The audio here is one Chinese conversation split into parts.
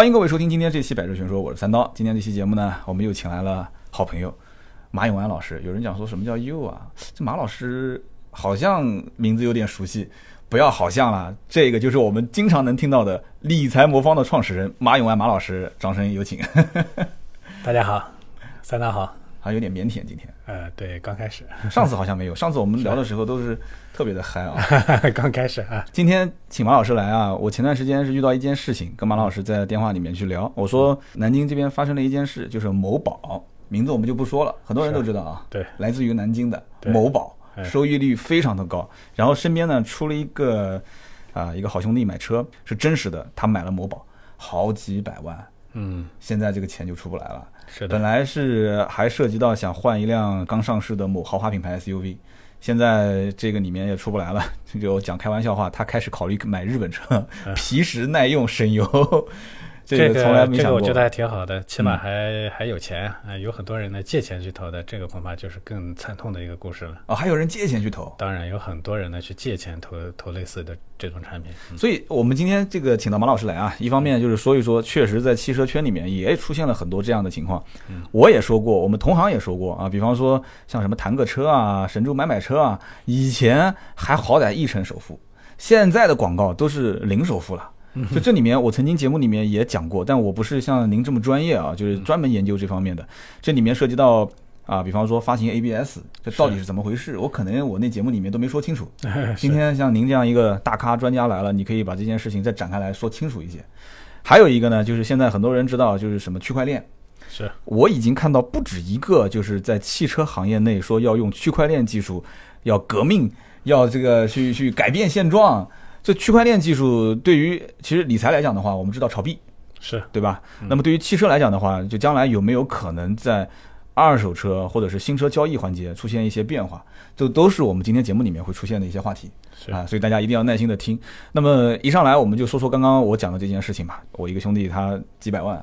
欢迎各位收听今天这期《百日全说》，我是三刀。今天这期节目呢，我们又请来了好朋友马永安老师。有人讲说什么叫又啊？这马老师好像名字有点熟悉，不要好像了，这个就是我们经常能听到的理财魔方的创始人马永安马老师。掌声有请。大家好，三刀好，好像有点腼腆今天。呃，对，刚开始，上次好像没有，上次我们聊的时候都是特别的嗨啊。刚开始啊，今天请马老师来啊，我前段时间是遇到一件事情，跟马老师在电话里面去聊，我说南京这边发生了一件事，就是某宝，名字我们就不说了，很多人都知道啊，对，来自于南京的某宝，哎。收益率非常的高，然后身边呢出了一个啊一个好兄弟买车是真实的，他买了某宝好几百万，嗯，现在这个钱就出不来了。是的，本来是还涉及到想换一辆刚上市的某豪华品牌 SUV，现在这个里面也出不来了。就讲开玩笑话，他开始考虑买日本车，皮实耐用省油，这这个从来没想过。这个我觉得还挺好的，起码嗯还、还有钱啊、有很多人呢借钱去投的，这个恐怕就是更惨痛的一个故事了。哦，还有人借钱去投，当然，有很多人呢去借钱投投类似的这种产品。嗯所以我们今天这个请到马老师来啊，一方面就是说一说，确实在汽车圈里面也出现了很多这样的情况。嗯我也说过，我们同行也说过啊，比方说像什么弹个车啊、神州买买车啊，以前还好歹一成首付，现在的广告都是零首付了。就这里面，我曾经节目里面也讲过，但我不是像您这么专业啊，就是专门研究这方面的。这里面涉及到啊，比方说发行 ABS，这到底是怎么回事？我可能我那节目里面都没说清楚。今天像您这样一个大咖专家来了，你可以把这件事情再展开来说清楚一些。还有一个呢，就是现在很多人知道，就是什么区块链。是我已经看到不止一个，就是在汽车行业内说要用区块链技术，要革命，要这个去去改变现状。这区块链技术对于其实理财来讲的话，我们知道炒币，是，对吧？那么对于汽车来讲的话，就将来有没有可能在二手车或者是新车交易环节出现一些变化，这都是我们今天节目里面会出现的一些话题是啊，所以大家一定要耐心的听。那么一上来我们就说说刚刚我讲的这件事情吧。我一个兄弟他几百万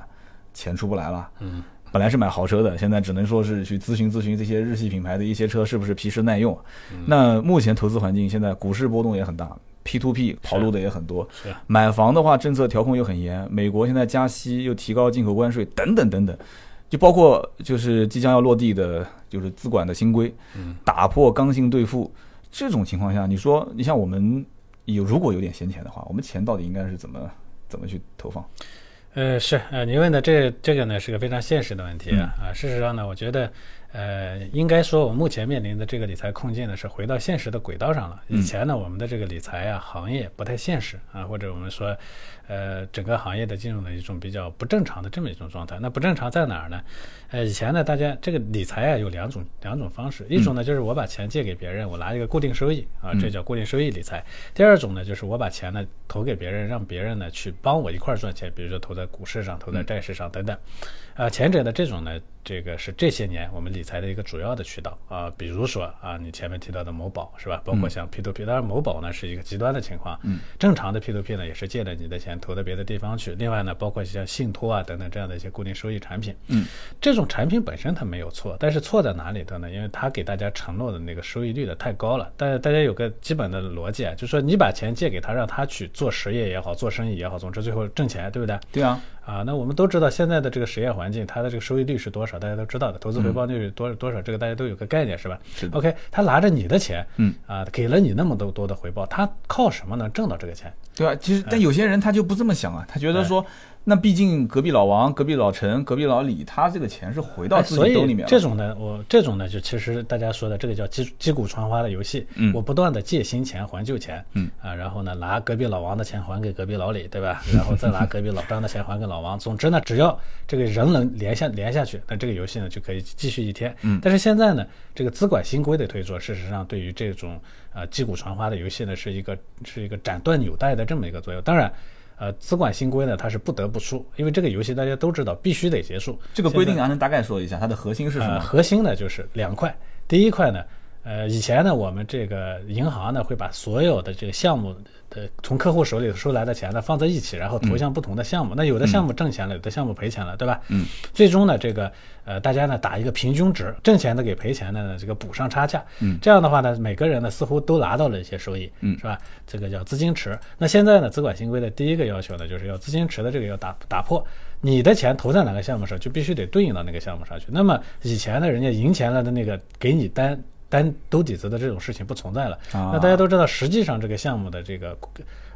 钱出不来了，嗯，本来是买豪车的，现在只能说是去咨询咨询这些日系品牌的一些车是不是皮实耐用。那目前投资环境现在股市波动也很大，P to P 跑路的也很多。是买房的话，政策调控又很严，美国现在加息又提高进口关税，等等等等，就包括就是即将要落地的，就是资管的新规，嗯，打破刚性兑付这种情况下，你说你像我们有如果有点闲钱的话，我们钱到底应该是怎么怎么去投放？呃，是呃，您问的这这个呢是个非常现实的问题嗯啊。啊，事实上呢，我觉得，呃，应该说我目前面临的这个理财困境呢是回到现实的轨道上了。嗯以前呢，我们的这个理财啊行业不太现实啊，或者我们说，呃，整个行业的进入了一种比较不正常的这么一种状态。那不正常在哪儿呢？呃，以前呢，大家这个理财啊有两种两种方式，一种呢就是我把钱借给别人，我拿一个固定收益啊，这叫固定收益理财。第二种呢就是我把钱呢投给别人，让别人呢去帮我一块儿赚钱，比如说投在股市上、投在债市上等等。啊，前者的这种呢，这个是这些年我们理财的一个主要的渠道啊，比如说啊，你前面提到的某宝是吧？包括像 P to P，当然某宝呢是一个极端的情况，嗯，正常的 P to P 呢也是借着你的钱投到别的地方去。另外呢，包括像信托啊等等这样的一些固定收益产品，嗯，这种产品本身它没有错，但是错在哪里头呢？因为它给大家承诺的那个收益率的太高了。但是大家有个基本的逻辑啊，就是说你把钱借给他，让他去做实业也好，做生意也好，总之最后挣钱，对不对？对啊，啊，那我们都知道现在的这个实业环境，它的这个收益率是多少，大家都知道的，投资回报率是多多少，这个大家都有个概念，是吧是？OK，他拿着你的钱，嗯，啊，给了你那么多多的回报，他靠什么能挣到这个钱？对吧？其实但有些人他就不这么想啊，他觉得说，那毕竟隔壁老王、隔壁老陈、隔壁老李，他这个钱是回到自己兜里面了。这种呢，我这种呢，就其实大家说的这个叫击击鼓传花的游戏。嗯我不断的借新钱还旧钱。嗯啊，然后呢，拿隔壁老王的钱还给隔壁老李，对吧？然后再拿隔壁老张的钱还给老王。总之呢，只要这个人能连下连下去，那这个游戏呢就可以继续一天。嗯但是现在呢，这个资管新规的推出，事实上对于这种呃击鼓传花的游戏呢，是一个是一个斩断纽带的这么一个作用。当然。呃，资管新规呢，它是不得不出，因为这个游戏大家都知道必须得结束。这个规定现在啊，能大概说一下它的核心是什呃，么？核心呢就是两块，第一块呢，呃，以前呢，我们这个银行呢会把所有的这个项目的从客户手里收来的钱呢放在一起，然后投向不同的项目。那有的项目挣钱了，有的项目赔钱了，对吧？嗯。最终呢，这个呃，大家呢打一个平均值，挣钱的给赔钱的呢这个补上差价。嗯。这样的话呢，每个人呢似乎都拿到了一些收益，嗯，是吧？这个叫资金池。那现在呢，资管新规的第一个要求呢，就是要资金池的这个要打打破，你的钱投在哪个项目上，就必须得对应到那个项目上去。那么以前呢，人家赢钱了的那个给你单。单兜底子的这种事情不存在了。啊。那大家都知道，实际上这个项目的这个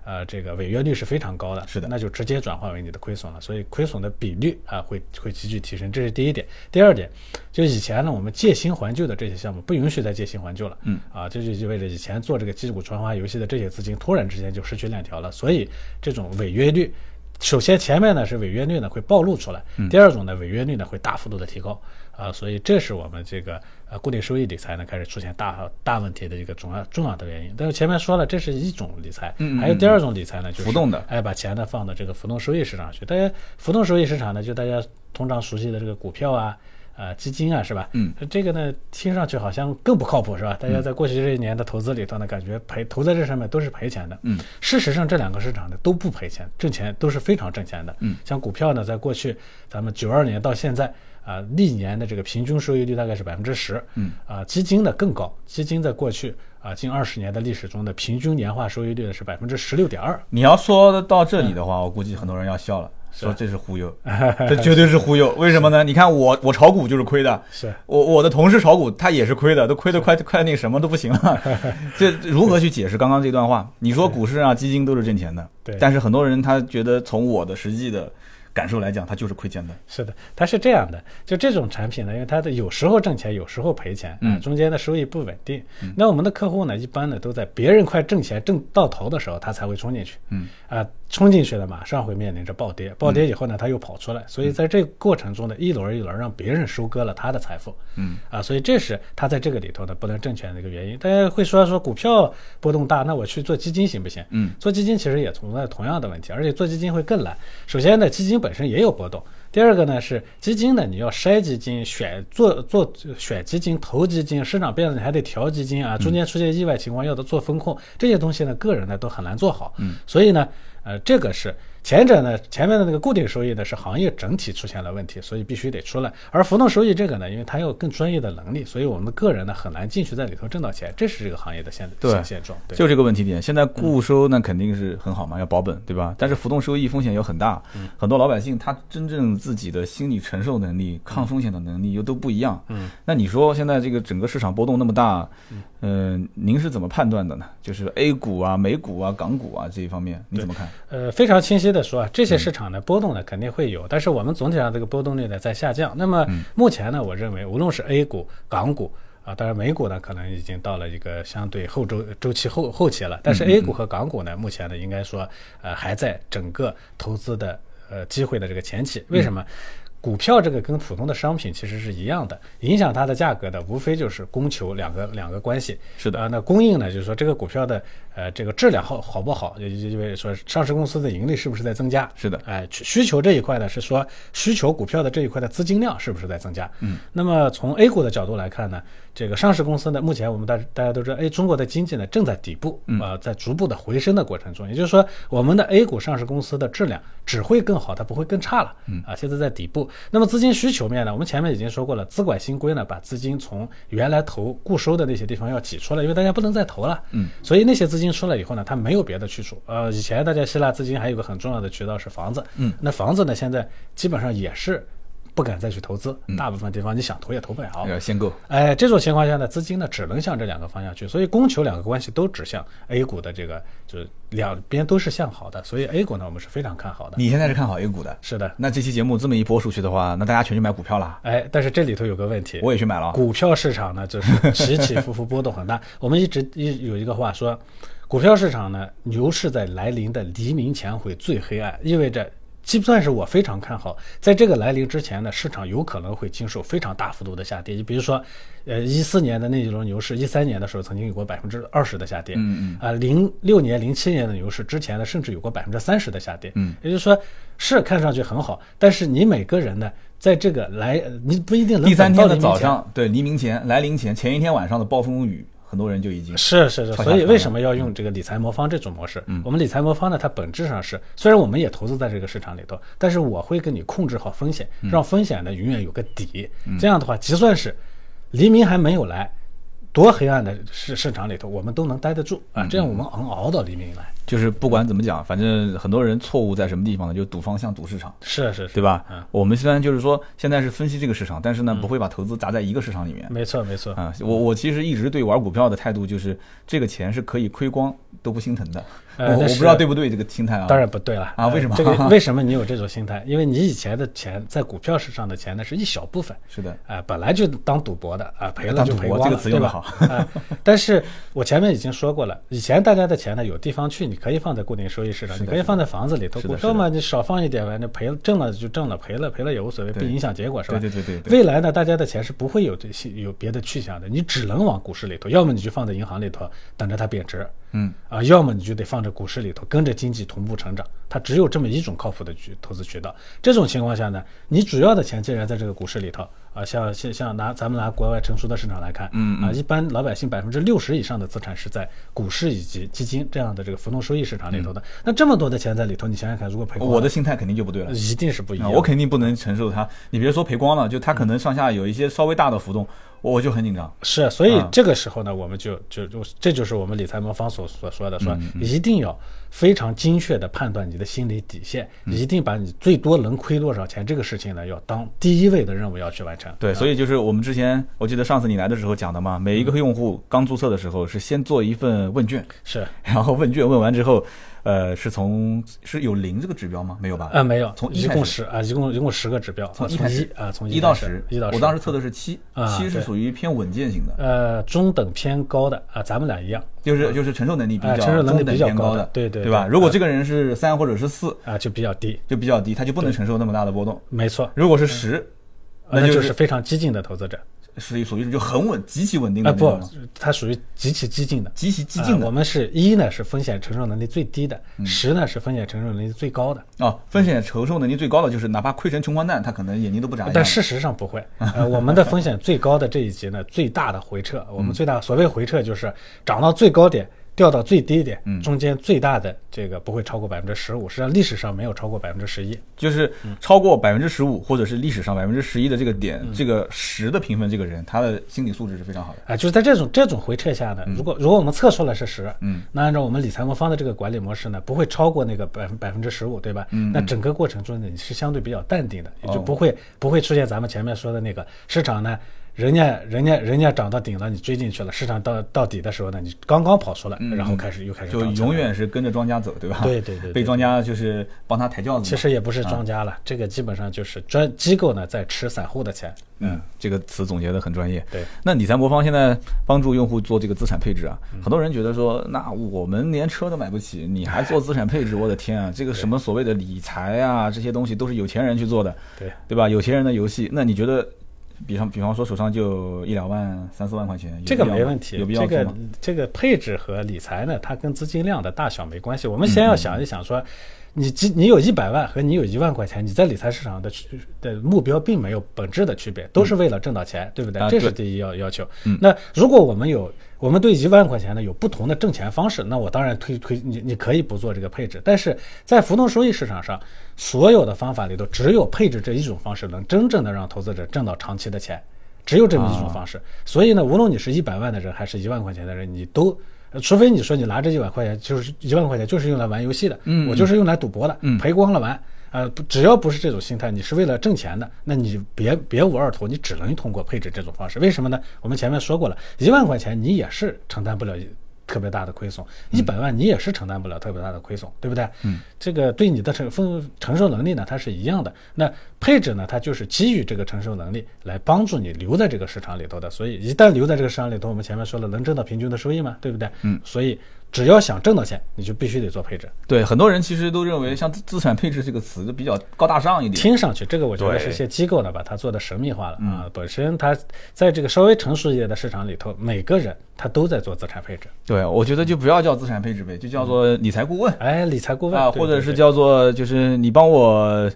呃这个违约率是非常高的，是的。那就直接转化为你的亏损了，所以亏损的比率啊会会急剧提升，这是第一点。第二点，就以前呢我们借新还旧的这些项目不允许再借新还旧了，嗯。啊，这就意味着以前做这个击鼓传花游戏的这些资金突然之间就失去链条了，所以这种违约率。首先，前面呢是违约率呢会暴露出来，第二种呢违约率呢会大幅度的提高。啊，所以这是我们这个呃固定收益理财呢开始出现大大问题的一个重要重要的原因。但是前面说了，这是一种理财，嗯嗯还有第二种理财呢就是浮动的哎把钱呢放到这个浮动收益市场去。大家浮动收益市场呢，就大家通常熟悉的这个股票啊。呃，基金啊，是吧？嗯，这个呢，听上去好像更不靠谱，是吧？大家在过去这一年的投资里头呢，感觉赔投在这上面都是赔钱的。嗯，事实上这两个市场呢都不赔钱，挣钱都是非常挣钱的。嗯，像股票呢，在过去咱们九二年到现在啊、历年的这个平均收益率大概是百分之十。嗯，啊、基金呢更高，基金在过去啊、近二十年的历史中的平均年化收益率呢是百分之十六点二。你要说到这里的话，我估计很多人要笑了，说这是忽悠，这绝对是忽悠。为什么呢？你看我我炒股就是亏的，是我我的同事炒股他也是亏的，都亏得快快那什么都不行了。这如何去解释刚刚这段话？你说股市啊、基金都是挣钱的，对但是很多人他觉得从我的实际的感受来讲，他就是亏钱的。是的，它是这样的，就这种产品呢，因为它的有时候挣钱，有时候赔钱，嗯啊，中间的收益不稳定。那我们的客户呢，一般呢都在别人快挣钱挣到头的时候，他才会冲进去，嗯，啊，冲进去了马上会面临着暴跌，暴跌以后呢，他又跑出来，所以在这个过程中呢，一轮一轮让别人收割了他的财富，嗯，啊，所以这是他在这个里头呢不能挣钱的一个原因。大家会说说股票波动大，那我去做基金行不行？嗯，做基金其实也存在同样的问题，而且做基金会更难。首先呢，基金本身也有波动。第二个呢是基金呢，你要筛基金、选做做选基金、投基金，市场变了你还得调基金啊，中间出现意外情况要的做风控，这些东西呢，个人呢都很难做好。嗯，所以呢，呃，这个是前者呢，前面的那个固定收益呢是行业整体出现了问题，所以必须得出来。而浮动收益这个呢，因为它有更专业的能力，所以我们的个人呢很难进去在里头挣到钱，这是这个行业的现对现现状。对，就这个问题点，现在固收那肯定是很好嘛，要保本，对吧？但是浮动收益风险又很大，很多老百姓他真正自己的心理承受能力、抗风险的能力又都不一样。嗯，那你说现在这个整个市场波动那么大，嗯、您是怎么判断的呢？就是 A 股啊、美股啊、港股啊这一方面，你怎么看？呃，非常清晰的说啊，这些市场的波动呢肯定会有，但是我们总体上这个波动率呢在下降。那么目前呢，我认为无论是 A 股、港股啊，当然美股呢可能已经到了一个相对后周周期后后期了，但是 A 股和港股呢，目前呢应该说呃还在整个投资的呃机会的这个前期。为什么？股票这个跟普通的商品其实是一样的，影响它的价格的无非就是供求两个两个关系。是的啊，那供应呢，就是说这个股票的呃这个质量好好不好，也就意味着说上市公司的盈利是不是在增加。是的哎，需需求这一块呢是说需求股票的这一块的资金量是不是在增加？嗯，那么从 A 股的角度来看呢，这个上市公司呢，目前我们大大家都知道，哎，中国的经济呢正在底部，呃，在逐步的回升的过程中，也就是说，我们的 A 股上市公司的质量只会更好，它不会更差了。嗯啊，现在在底部。那么资金需求面呢，我们前面已经说过了，资管新规呢，把资金从原来投固收的那些地方要挤出来，因为大家不能再投了。嗯，所以那些资金出来以后呢，它没有别的去处。呃，以前大家希腊资金还有个很重要的渠道是房子。嗯，那房子呢，现在基本上也是不敢再去投资，大部分地方你想投也投不了。要限购。哎，这种情况下呢，资金呢只能向这两个方向去，所以供求两个关系都指向 A 股的这个，就是两边都是向好的，所以 A 股呢我们是非常看好的。你现在是看好 A 股的？是的，那这期节目这么一播出去的话，那大家全去买股票了。哎，但是这里头有个问题，我也去买了。股票市场呢，就是起起伏伏，波动很大。我们一直一有一个话说，股票市场呢，牛市在来临的黎明前会最黑暗，意味着基本算是我非常看好，在这个来临之前呢，市场有可能会经受非常大幅度的下跌。你比如说，呃，一四年的那一轮牛市，一三年的时候曾经有过百分之二十的下跌，嗯嗯，啊，零六年、零七年的牛市之前呢，甚至有过百分之三十的下跌，嗯，也就是说是看上去很好，但是你每个人呢，在这个来，你不一定能第三天的早上，对黎明前来临前前一天晚上的暴风雨，很多人就已经是是是，所以为什么要用这个理财魔方这种模式？我们理财魔方呢，它本质上是，虽然我们也投资在这个市场里头，但是我会给你控制好风险，让风险呢永远有个底。这样的话，就算是黎明还没有来，多黑暗的市市场里头，我们都能待得住啊！这样我们能熬到黎明来。就是不管怎么讲，反正很多人错误在什么地方呢？就赌方向、赌市场，是是是，对吧？嗯，我们虽然就是说现在是分析这个市场，但是呢，不会把投资砸在一个市场里面。没错没错。啊，我我其实一直对玩股票的态度就是，这个钱是可以亏光都不心疼的。我我不知道对不对这个心态啊？当然不对了啊为什么呃这个 为什么你有这种心态？因为你以前的钱在股票市场的钱呢是一小部分，是的，啊、本来就当赌博的啊、赔了当赌就赔光这个词用对吧？得好啊、但是我前面已经说过了，以前大家的钱呢有地方去，你可以放在固定收益市场，你可以放在房子里头。股票嘛，你少放一点，呗，那赔了挣了就挣了，赔了赔了也无所谓，不影响结果，是吧？对对对对对。未来呢，大家的钱是不会有这些有别的去向的，你只能往股市里头，要么你就放在银行里头等着它贬值，嗯啊，要么你就得放在股市里头，跟着经济同步成长。它只有这么一种靠谱的渠投资渠道。这种情况下呢，你主要的钱竟然在这个股市里头啊，像像像拿咱们拿国外成熟的市场来看，嗯啊，一般老百姓百分之六十以上的资产是在股市以及基金这样的这个浮动收益市场里头的。那这么多的钱在里头，你想想看，如果赔光我的心态肯定就不对了。一定是不一样。我肯定不能承受它。你别说赔光了，就它可能上下有一些稍微大的浮动，我就很紧张。是，所以啊这个时候呢，我们就就就这就是我们理财魔方所所说的，说嗯一定要非常精确的判断你的心理底线，嗯。一定把你最多能亏多少钱这个事情呢，要当第一位的任务要去完成。对，所以就是我们之前，我记得上次你来的时候讲的嘛，每一个用户刚注册的时候是先做一份问卷，是。然后问卷问完之后，呃，是从是有零这个指标吗？没有吧？啊，没有，从一共十啊，一共一共十个指标，啊从从一开始。啊，从一到十，一到十，我当时测的是七，啊七是属于偏稳健型的，呃中等偏高的啊，咱们俩一样。就是就是承受能力比较啊承受能力比较高偏高的对对对吧？如果这个人是三或者是四，啊，就比较低，就比较低，他就不能承受那么大的波动。没错，如果是十，那就就是是非常激进的投资者是属于就很稳、极其稳定的啊，不它属于极其激进的。极其激进的啊我们是一呢是风险承受能力最低的，十呢是风险承受能力最高的。哦，风险承受能力最高的就是哪怕亏成穷光蛋，他可能眼睛都不眨。但事实上不会，呃，我们的风险最高的这一级呢，最大的回撤，我们最大所谓回撤就是涨到最高点，掉到最低点，中间最大的这个不会超过百分之十五，实际上历史上没有超过百分之十一。就是超过百分之十五，或者是历史上百分之十一的这个点，嗯。这个十的评分，这个人他的心理素质是非常好的。啊，就是在这种这种回撤下呢，如果如果我们测出来是十，嗯，那按照我们理财魔方的这个管理模式呢，不会超过那个百分百分之十五，对吧？嗯那整个过程中呢，你是相对比较淡定的，也就哦。不会不会出现咱们前面说的那个市场呢，人家人家人家涨到顶了，你追进去了，市场到到底的时候呢，你刚刚跑出来，然后开始又开始嗯就永远是跟着庄家走，对吧？对对对对被庄家就是帮他抬轿子。其实也不是庄家了，这个基本上就是专机构呢在吃散户的钱。嗯，这个词总结的很专业。对，那理财魔方现在帮助用户做这个资产配置啊，嗯很多人觉得说，那我们连车都买不起，你还做资产配置？我的天啊，这个什么所谓的理财啊，这些东西都是有钱人去做的，对，对吧？有钱人的游戏，那你觉得，比方比方说手上就一两万、三四万块钱，这个没问题，有必要这个？这个配置和理财呢，它跟资金量的大小没关系。我们先嗯要想一想说，你几你有一百万和你有一万块钱，你在理财市场的区的目标并没有本质的区别，都是为了挣到钱，对不对这是第一要要求嗯。那如果我们有我们对一万块钱呢有不同的挣钱方式，那我当然推推你你可以不做这个配置，但是在浮动收益市场上，所有的方法里头只有配置这一种方式能真正的让投资者挣到长期的钱。只有这么一种方式。所以呢，无论你是一百万的人还是一万块钱的人，你都。呃除非你说你拿这一万块钱就是一万块钱就是用来玩游戏的，嗯我就是用来赌博的，嗯赔光了玩，呃，只要不是这种心态，你是为了挣钱的，那你别别无二途，你只能通过配置这种方式。为什么呢？我们前面说过了，一万块钱你也是承担不了特别大的亏损，一百万你也是承担不了特别大的亏损，对不对？嗯，这个对你的承分承受能力呢，它是一样的。那配置呢，它就是基于这个承受能力来帮助你留在这个市场里头的。所以一旦留在这个市场里头，我们前面说了，能挣到平均的收益嘛，对不对？嗯，所以只要想挣到钱，你就必须得做配置。对，很多人其实都认为像资资产配置这个词比较高大上一点。听上去，这个我觉得是些机构呢把它做的神秘化了啊。本身它在这个稍微成熟一点的市场里头，每个人他都在做资产配置。对，我觉得就不要叫资产配置呗，就叫做理财顾问哎，理财顾问啊，对或者是叫做就是你帮我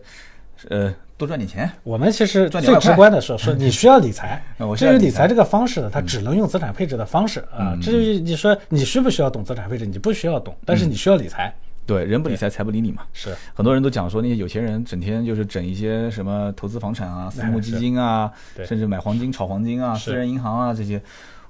呃多赚点钱。我们其实最直观的说，说你需要理财 至于理财这个方式呢，它只能用资产配置的方式啊。至于你说你需不需要懂资产配置，你不需要懂，但嗯是你需要理财。对，人不理财，财不理你嘛。是很多人都讲说那些有钱人整天就是整一些什么投资房产啊、私募基金啊，甚至买黄金、炒黄金啊、私人银行啊这些，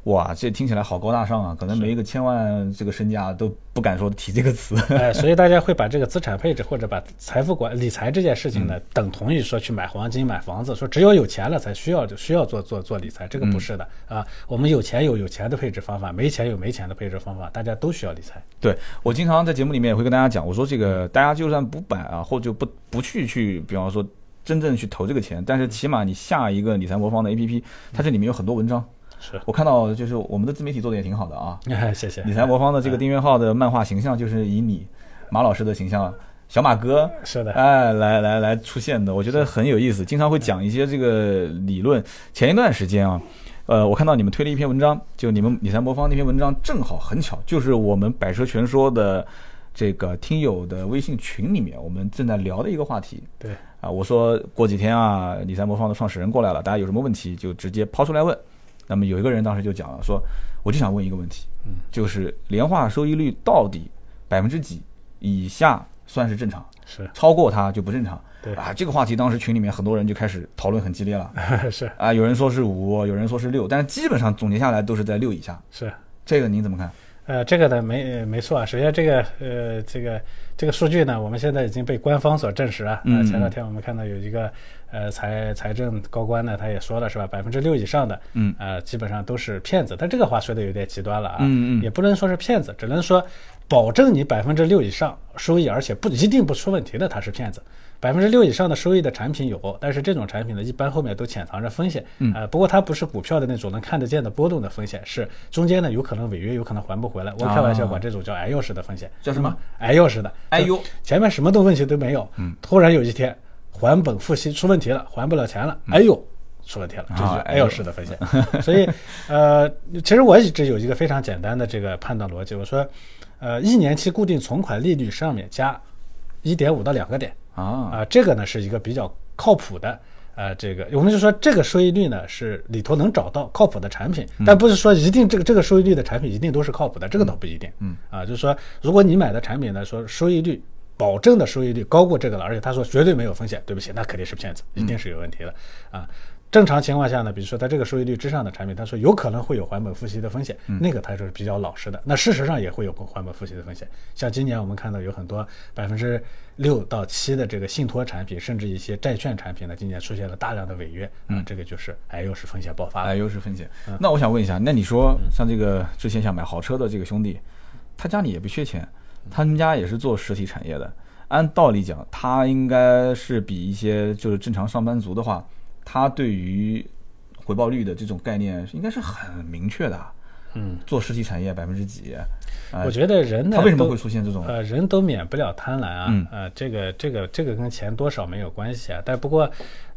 哇，这听起来好高大上啊！可能没一个千万这个身价都不敢说提这个词。哎，所以大家会把这个资产配置或者把财富管理财这件事情呢，等同于说去买黄金、买房子，说只有有钱了才需要就需要做做做理财，这个不是的啊。我们有钱有有钱的配置方法，没钱有没钱的配置方法，大家都需要理财。对我经常在节目里面也会跟大家讲，我说这个大家就算不买啊，或者不不去去，比方说真正去投这个钱，但是起码你下一个理财魔方的 APP，它这里面有很多文章。是，我看到就是我们的自媒体做的也挺好的啊，谢谢。理财魔方的这个订阅号的漫画形象就是以你马老师的形象，小马哥，是的，哎，来来来出现的，我觉得很有意思，经常会讲一些这个理论。前一段时间啊，呃，我看到你们推了一篇文章，就你们理财魔方那篇文章，正好很巧，就是我们百车全说的这个听友的微信群里面，我们正在聊的一个话题。对，啊，我说过几天啊，理财魔方的创始人过来了，大家有什么问题就直接抛出来问。那么有一个人当时就讲了，说我就想问一个问题，嗯，就是年化收益率到底百分之几以下算是正常？是超过它就不正常。对啊，这个话题当时群里面很多人就开始讨论很激烈了 是啊，有人说是五，有人说是六，但是基本上总结下来都是在六以下。是。这个您怎么看？呃，这个呢没没错啊。首先，这个呃，这个这个数据呢，我们现在已经被官方所证实啊。嗯呃前两天我们看到有一个呃财财政高官呢，他也说了是吧，百分之六以上的，嗯呃，基本上都是骗子。但这个话说的有点极端了啊。嗯嗯也不能说是骗子，只能说保证你百分之六以上收益，而且不一定不出问题的，他是骗子。百分之六以上的收益的产品有，但是这种产品呢，一般后面都潜藏着风险。嗯呃，不过它不是股票的那种能看得见的波动的风险，是中间呢有可能违约，有可能还不回来。我开玩笑啊管这种叫“挨钥匙”的风险。叫什么？挨钥匙的。哎呦，前面什么都问题都没有，嗯，突然有一天还本付息出问题了，还不了钱了，哎呦。出问题了，这是挨钥匙的风险。所以，呃，其实我一直有一个非常简单的这个判断逻辑，我说，呃，一年期固定存款利率上面加一点五到两个点，啊，啊，这个呢是一个比较靠谱的，呃，这个我们就说这个收益率呢是里头能找到靠谱的产品，但不是说一定这个这个收益率的产品一定都是靠谱的，这个倒不一定。嗯，啊，就是说如果你买的产品呢说收益率保证的收益率高过这个了，而且他说绝对没有风险，对不起，那肯定是骗子，一定是有问题的啊。正常情况下呢，比如说在这个收益率之上的产品，他说有可能会有还本付息的风险，那个他就是比较老实的。那事实上也会有还本付息的风险。像今年我们看到有很多百分之六到七的这个信托产品，甚至一些债券产品呢，今年出现了大量的违约，啊，这个就是哎又是风险爆发了。哎，又是风险。那我想问一下，那你说像这个之前想买豪车的这个兄弟，他家里也不缺钱，他们家也是做实体产业的，按道理讲，他应该是比一些就是正常上班族的话，他对于回报率的这种概念应该是很明确的。嗯，做实体产业百分之几？啊我觉得人呢，他为什么会出现这种？呃，人都免不了贪婪啊，嗯呃，这个这个这个跟钱多少没有关系啊，但不过，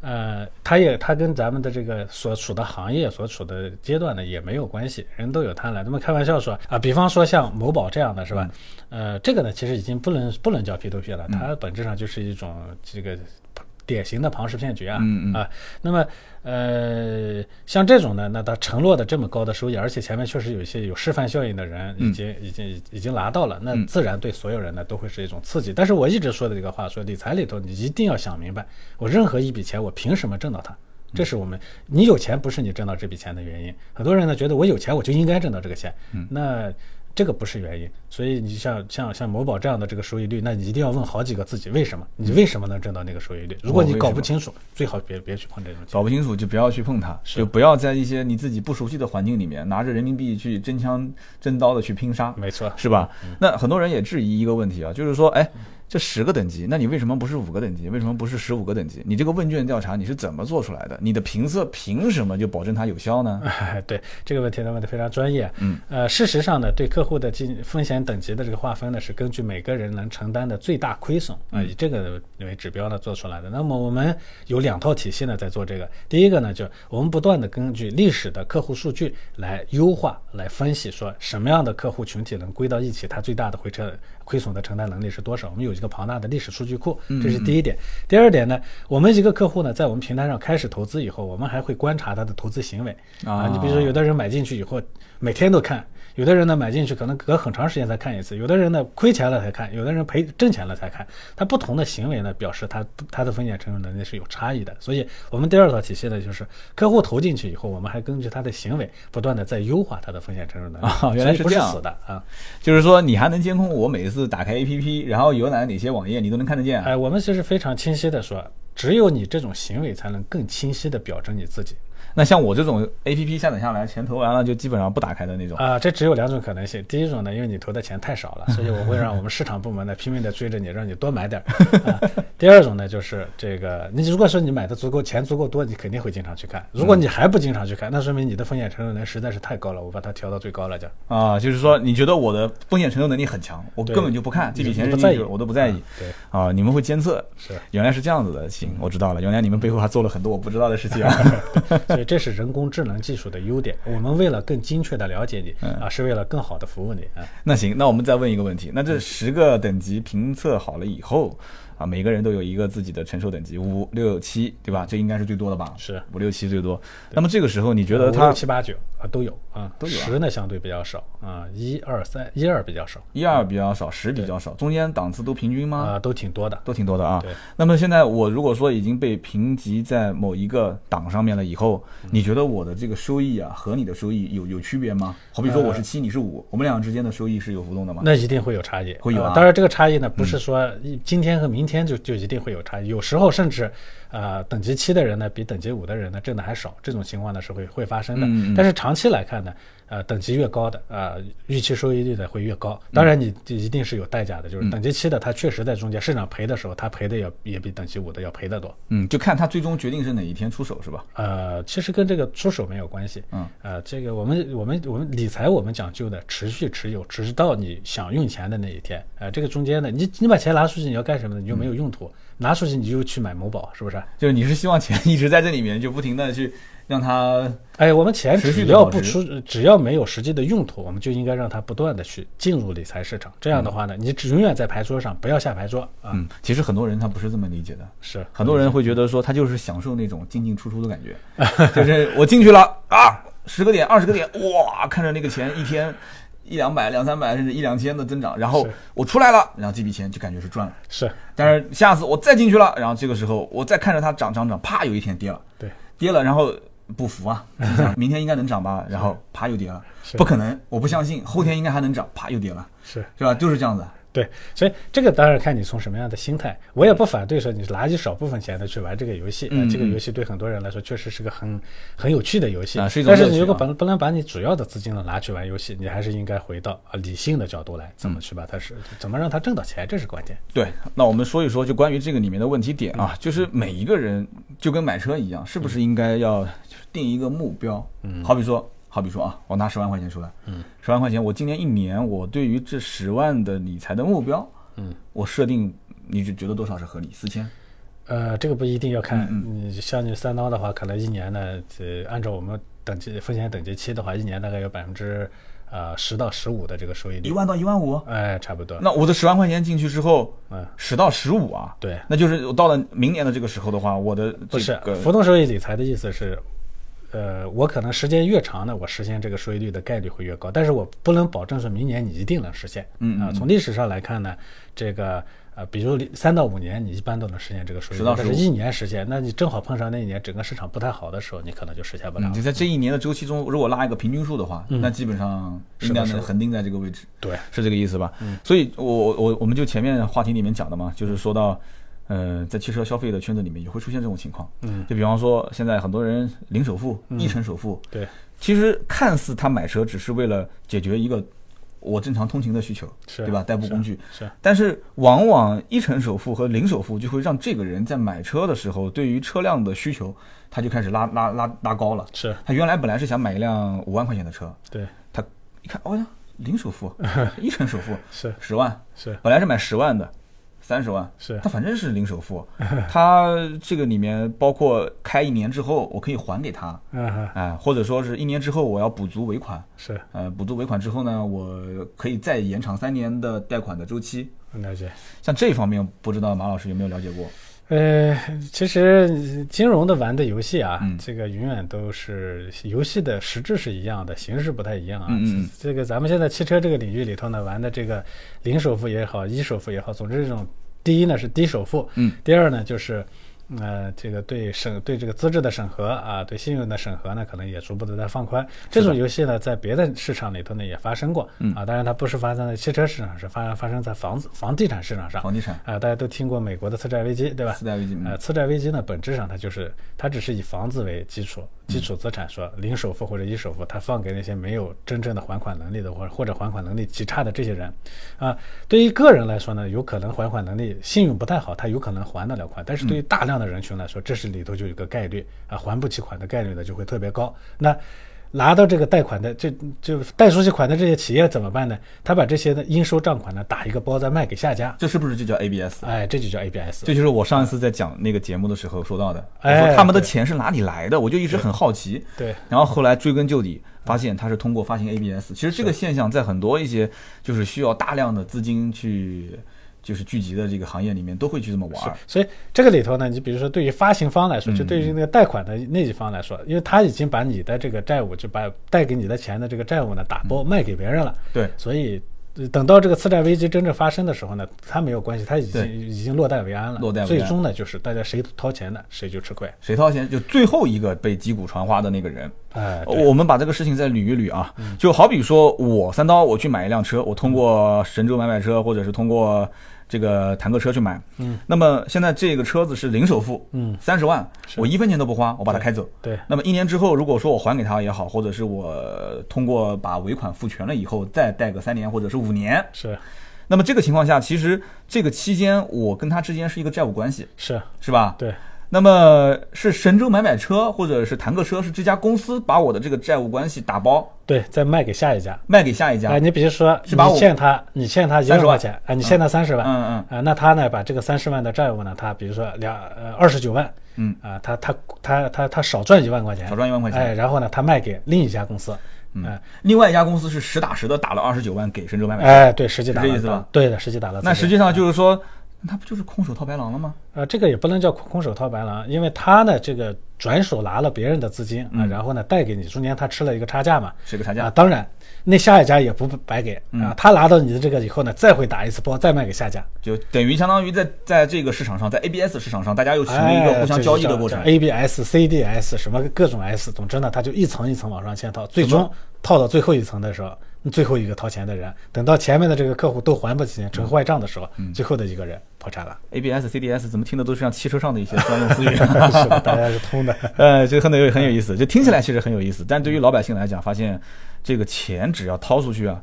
呃，他也他跟咱们的这个所处的行业、所处的阶段呢也没有关系，人都有贪婪。那么开玩笑说啊，比方说像某宝这样的是吧？呃，这个呢其实已经不能不能叫 P to P 了，它本质上就是一种这个。典型的庞氏骗局啊，嗯嗯啊，那么呃，像这种呢，那他承诺的这么高的收益，而且前面确实有一些有示范效应的人已经、已经已经拿到了，那自然对所有人呢都会是一种刺激。但是我一直说的这个话，说理财里头你一定要想明白，我任何一笔钱我凭什么挣到它？这是我们，你有钱不是你挣到这笔钱的原因。很多人呢觉得我有钱我就应该挣到这个钱，那这个不是原因。所以你像像像某宝这样的这个收益率，那你一定要问好几个自己为什么？你为什么能挣到那个收益率？如果你搞不清楚，最好别别去碰这种钱。搞不清楚就不要去碰它，就不要在一些你自己不熟悉的环境里面拿着人民币去真枪真刀的去拼杀。没错，是吧？那很多人也质疑一个问题啊，就是说，哎，这十个等级，那你为什么不是五个等级？为什么不是十五个等级？你这个问卷调查你是怎么做出来的？你的评测凭什么就保证它有效呢？对这个问题呢问的非常专业。嗯，呃，事实上呢，对客户的进风险等级的这个划分呢，是根据每个人能承担的最大亏损啊、以这个为指标呢做出来的。那么我们有两套体系呢在做这个。第一个呢，就我们不断的根据历史的客户数据来优化、来分析，说什么样的客户群体能归到一起，它最大的回撤亏损的承担能力是多少？我们有一个庞大的历史数据库，这是第一点。第二点呢，我们一个客户呢，在我们平台上开始投资以后，我们还会观察他的投资行为啊。你比如说，有的人买进去以后，每天都看。有的人呢买进去可能隔很长时间才看一次，有的人呢亏钱了才看，有的人赔挣钱了才看。他不同的行为呢，表示他他的风险承受能力是有差异的。所以，我们第二套体系呢，就是客户投进去以后，我们还根据他的行为不断的在优化他的风险承受能力。啊原来是这样死的啊。就是说你还能监控我每次打开 APP，然后浏览哪些网页，你都能看得见。哎，我们其实非常清晰的说，只有你这种行为才能更清晰的表征你自己。那像我这种 APP 下载下来，钱投完了就基本上不打开的那种。啊、这只有两种可能性。第一种呢，因为你投的钱太少了，所以我会让我们市场部门呢拼命的追着你，让你多买点儿。啊、第二种呢，就是这个，你如果说你买的足够钱足够多，你肯定会经常去看。如果你还不经常去看，那说明你的风险承受能力实在是太高了，我把它调到最高了，就。啊，就是说你觉得我的风险承受能力很强，我根本就不看这笔钱你不在意扔进去我都不在意啊。对，啊，你们会监测，是。原来是这样子的，行，我知道了，原来你们背后还做了很多我不知道的事情啊。这是人工智能技术的优点。我们为了更精确的了解你嗯啊，是为了更好的服务你啊。那行，那我们再问一个问题，那这十个等级评测好了以后，啊，每个人都有一个自己的承受等级，五六七，对吧？这应该是最多的吧？是五六七最多。那么这个时候，你觉得五它六七八九啊都有啊，都有啊十呢相对比较少啊，一二三一二比较少一二比较少，十比较少，中间档次都平均吗？啊，都挺多的。都挺多的啊对。那么现在我如果说已经被评级在某一个档上面了以后，嗯你觉得我的这个收益啊和你的收益有有区别吗？好比说我是七，你是五，我们两个之间的收益是有浮动的吗？那一定会有差异，会有啊当然，这个差异呢，不是说一今天和明天就就一定会有差异，有时候甚至，呃，等级七的人呢比等级五的人呢挣的还少，这种情况呢是会会发生的。但是长期来看呢，呃，等级越高的，呃，预期收益率的会越高。当然，你这一定是有代价的，就是等级七的，它确实在中间市场赔的时候，它赔的也也比等级五的要赔得多。嗯，就看它最终决定是哪一天出手是吧？呃，其实跟这个出手没有关系。嗯，呃，这个我们我们我们理财我们讲究的持续持有，直到你想用钱的那一天。呃，这个中间呢，你你把钱拿出去你要干什么呢？你就没有用途，拿出去你就去买某宝，是不是？就是你是希望钱 一直在这里面，就不停的去让它哎，我们钱只要不出，只要没有实际的用途，我们就应该让它不断的去进入理财市场。这样的话呢，你只永远在牌桌上，不要下牌桌啊。嗯，其实很多人他不是这么理解的。是很多人会觉得说他就是享受那种进进出出的感觉，就是我进去了啊，十个点、二十个点，哇，看着那个钱一天一两百、两三百甚至一两千的增长，然后我出来了，然后这笔钱就感觉是赚了。是，但是下次我再进去了，然后这个时候我再看着它涨涨涨，啪，有一天跌了，对，跌了，然后不服啊，明天应该能涨吧，然后啪又跌了，不可能，我不相信，后天应该还能涨，啪又跌了，是。是吧？就是这样子。对，所以这个当然看你从什么样的心态。我也不反对说你拿一少部分钱的去玩这个游戏，呃嗯嗯这个游戏对很多人来说确实是个很很有趣的游戏。啊是一种但是你如果啊不不能把你主要的资金呢拿去玩游戏，你还是应该回到啊理性的角度来，怎么去把它是怎么让它挣到钱，这是关键。对，那我们说一说，就关于这个里面的问题点啊，就是每一个人就跟买车一样，是不是应该要就是定一个目标？嗯，好比说，好比说啊，我拿十万块钱出来，嗯，十万块钱，我今年一年我对于这十万的理财的目标，嗯，我设定，你就觉得多少是合理？四千？呃，这个不一定要看，嗯你像你三刀的话，可能一年呢，这按照我们等级风险等级期的话，一年大概有百分之呃十到十五的这个收益率，一万到一万五？哎，差不多。那我的十万块钱进去之后，嗯，十到十五啊，对，那就是我到了明年的这个时候的话，我的不是这个浮动收益理财的意思是，呃，我可能时间越长呢，我实现这个收益率的概率会越高，但是我不能保证说明年你一定能实现。啊、嗯嗯嗯从历史上来看呢，这个呃，比如三到五年你一般都能实现这个收益10到率，但是一年实现，那你正好碰上那一年整个市场不太好的时候，你可能就实现不了嗯，。在这一年的周期中，如果拉一个平均数的话，那基本上应该是恒定在这个位置。对，是这个意思吧？嗯所以我我我我们就前面话题里面讲的嘛，就是说到，呃，在汽车消费的圈子里面也会出现这种情况。嗯，就比方说现在很多人零首付、一成首付，对，其实看似他买车只是为了解决一个我正常通勤的需求，是对吧？代步工具。是但是往往一成首付和零首付就会让这个人在买车的时候，对于车辆的需求，他就开始拉拉拉拉高了。是，他原来本来是想买一辆五万块钱的车，对，他一看，哦呀，零首付，一成首付是。十万，是。本来是买十万的，三十万，是。他反正是零首付，他这个里面包括开一年之后我可以还给他，嗯或者说是一年之后我要补足尾款，是。呃，补足尾款之后呢，我可以再延长三年的贷款的周期。了解。像这方面，不知道马老师有没有了解过？呃，其实金融的玩的游戏啊，嗯这个永远都是游戏的实质是一样的，形式不太一样啊。嗯嗯嗯这个咱们现在汽车这个领域里头呢，玩的这个零首付也好，一首付也好，总之这种第一呢是低首付，嗯，第二呢就是。呃，这个对审对这个资质的审核啊，对信用的审核呢，可能也逐步的在放宽。这种游戏呢，在别的市场里头呢也发生过，嗯啊，当然它不是发生在汽车市场，是发发生在房子房地产市场上。房地产啊、大家都听过美国的次贷危机，对吧？次贷危机，呃，嗯次贷危机呢，本质上它就是它只是以房子为基础，基础资产说零首付或者一首付，他放给那些没有真正的还款能力的，或者或者还款能力极差的这些人，啊，对于个人来说呢，有可能还款能力信用不太好，他有可能还得了款，但是对于大量的人群来说，这是里头就有个概率啊，还不起款的概率呢就会特别高。那拿到这个贷款的，这就贷出去款的这些企业怎么办呢？他把这些的应收账款呢打一个包再卖给下家，这是不是就叫 ABS？哎，这就叫 ABS。这就是我上一次在讲那个节目的时候说到的。我哎说他们的钱是哪里来的，我就一直很好奇。对，然后后来追根究底，发现他是通过发行 ABS。其实这个现象在很多一些就是需要大量的资金去就是聚集的这个行业里面都会去这么玩儿。所以这个里头呢，你比如说对于发行方来说，嗯就对于那个贷款的那一方来说，因为他已经把你的这个债务，就把贷给你的钱的这个债务呢打包卖给别人了，对，所以。呃等到这个次贷危机真正发生的时候呢，他没有关系，他已经已经落袋为安了。落袋为安最终呢，就是大家谁掏钱的谁就吃亏。谁掏钱？就最后一个被击鼓传花的那个人。哎，我们把这个事情再捋一捋啊，就好比说我三刀我去买一辆车，我通过神州买买车或者是通过这个坦克车去买，嗯，那么现在这个车子是零首付，嗯。三十万，我一分钱都不花，我把它开走。对。那么一年之后，如果说我还给他也好，或者是我通过把尾款付全了以后，再贷个三年或者是五年，是。那么这个情况下，其实这个期间我跟他之间是一个债务关系，是，是吧？对那么是神州买买车或者是坦克车，是这家公司把我的这个债务关系打包？对，再卖给下一家。卖给下一家。哎，你比如说，是把我你欠他，你欠他一万。30万块钱，啊，你欠他三十万，嗯嗯。啊，那他呢，把这个三十万的债务呢，他比如说两呃二十九万，嗯。啊，他他他他他少赚一万块钱，少赚一万块钱。哎，然后呢，他卖给另一家公司，嗯。另外一家公司是实打实的打了二十九万给神州买买车，哎，对，实际打了是这意思吧？对的，实际打了。那实际上就是说，他不就是空手套白狼了吗？呃，这个也不能叫空空手套白狼，因为他呢，这个转手拿了别人的资金啊，然后呢贷给你，中间他吃了一个差价嘛，啊，是个差价。当然，那下一家也不白给嗯啊，他拿到你的这个以后呢，再会打一次包，再卖给下家，就等于相当于在在这个市场上，在 ABS 市场上，大家又形成一个互相交易的过程。ABS、CDS 什么各种 S，总之呢，它就一层一层往上嵌套，最终套到最后一层的时候，最后一个掏钱的人，等到前面的这个客户都还不起钱，成坏账的时候，嗯最后的一个人破产了。ABS、CDS 怎么听的都是像汽车上的一些 专用词语？是的，大家是通的。呃，这个很有很有意思，就听起来其实很有意思，但对于老百姓来讲，发现这个钱只要掏出去啊，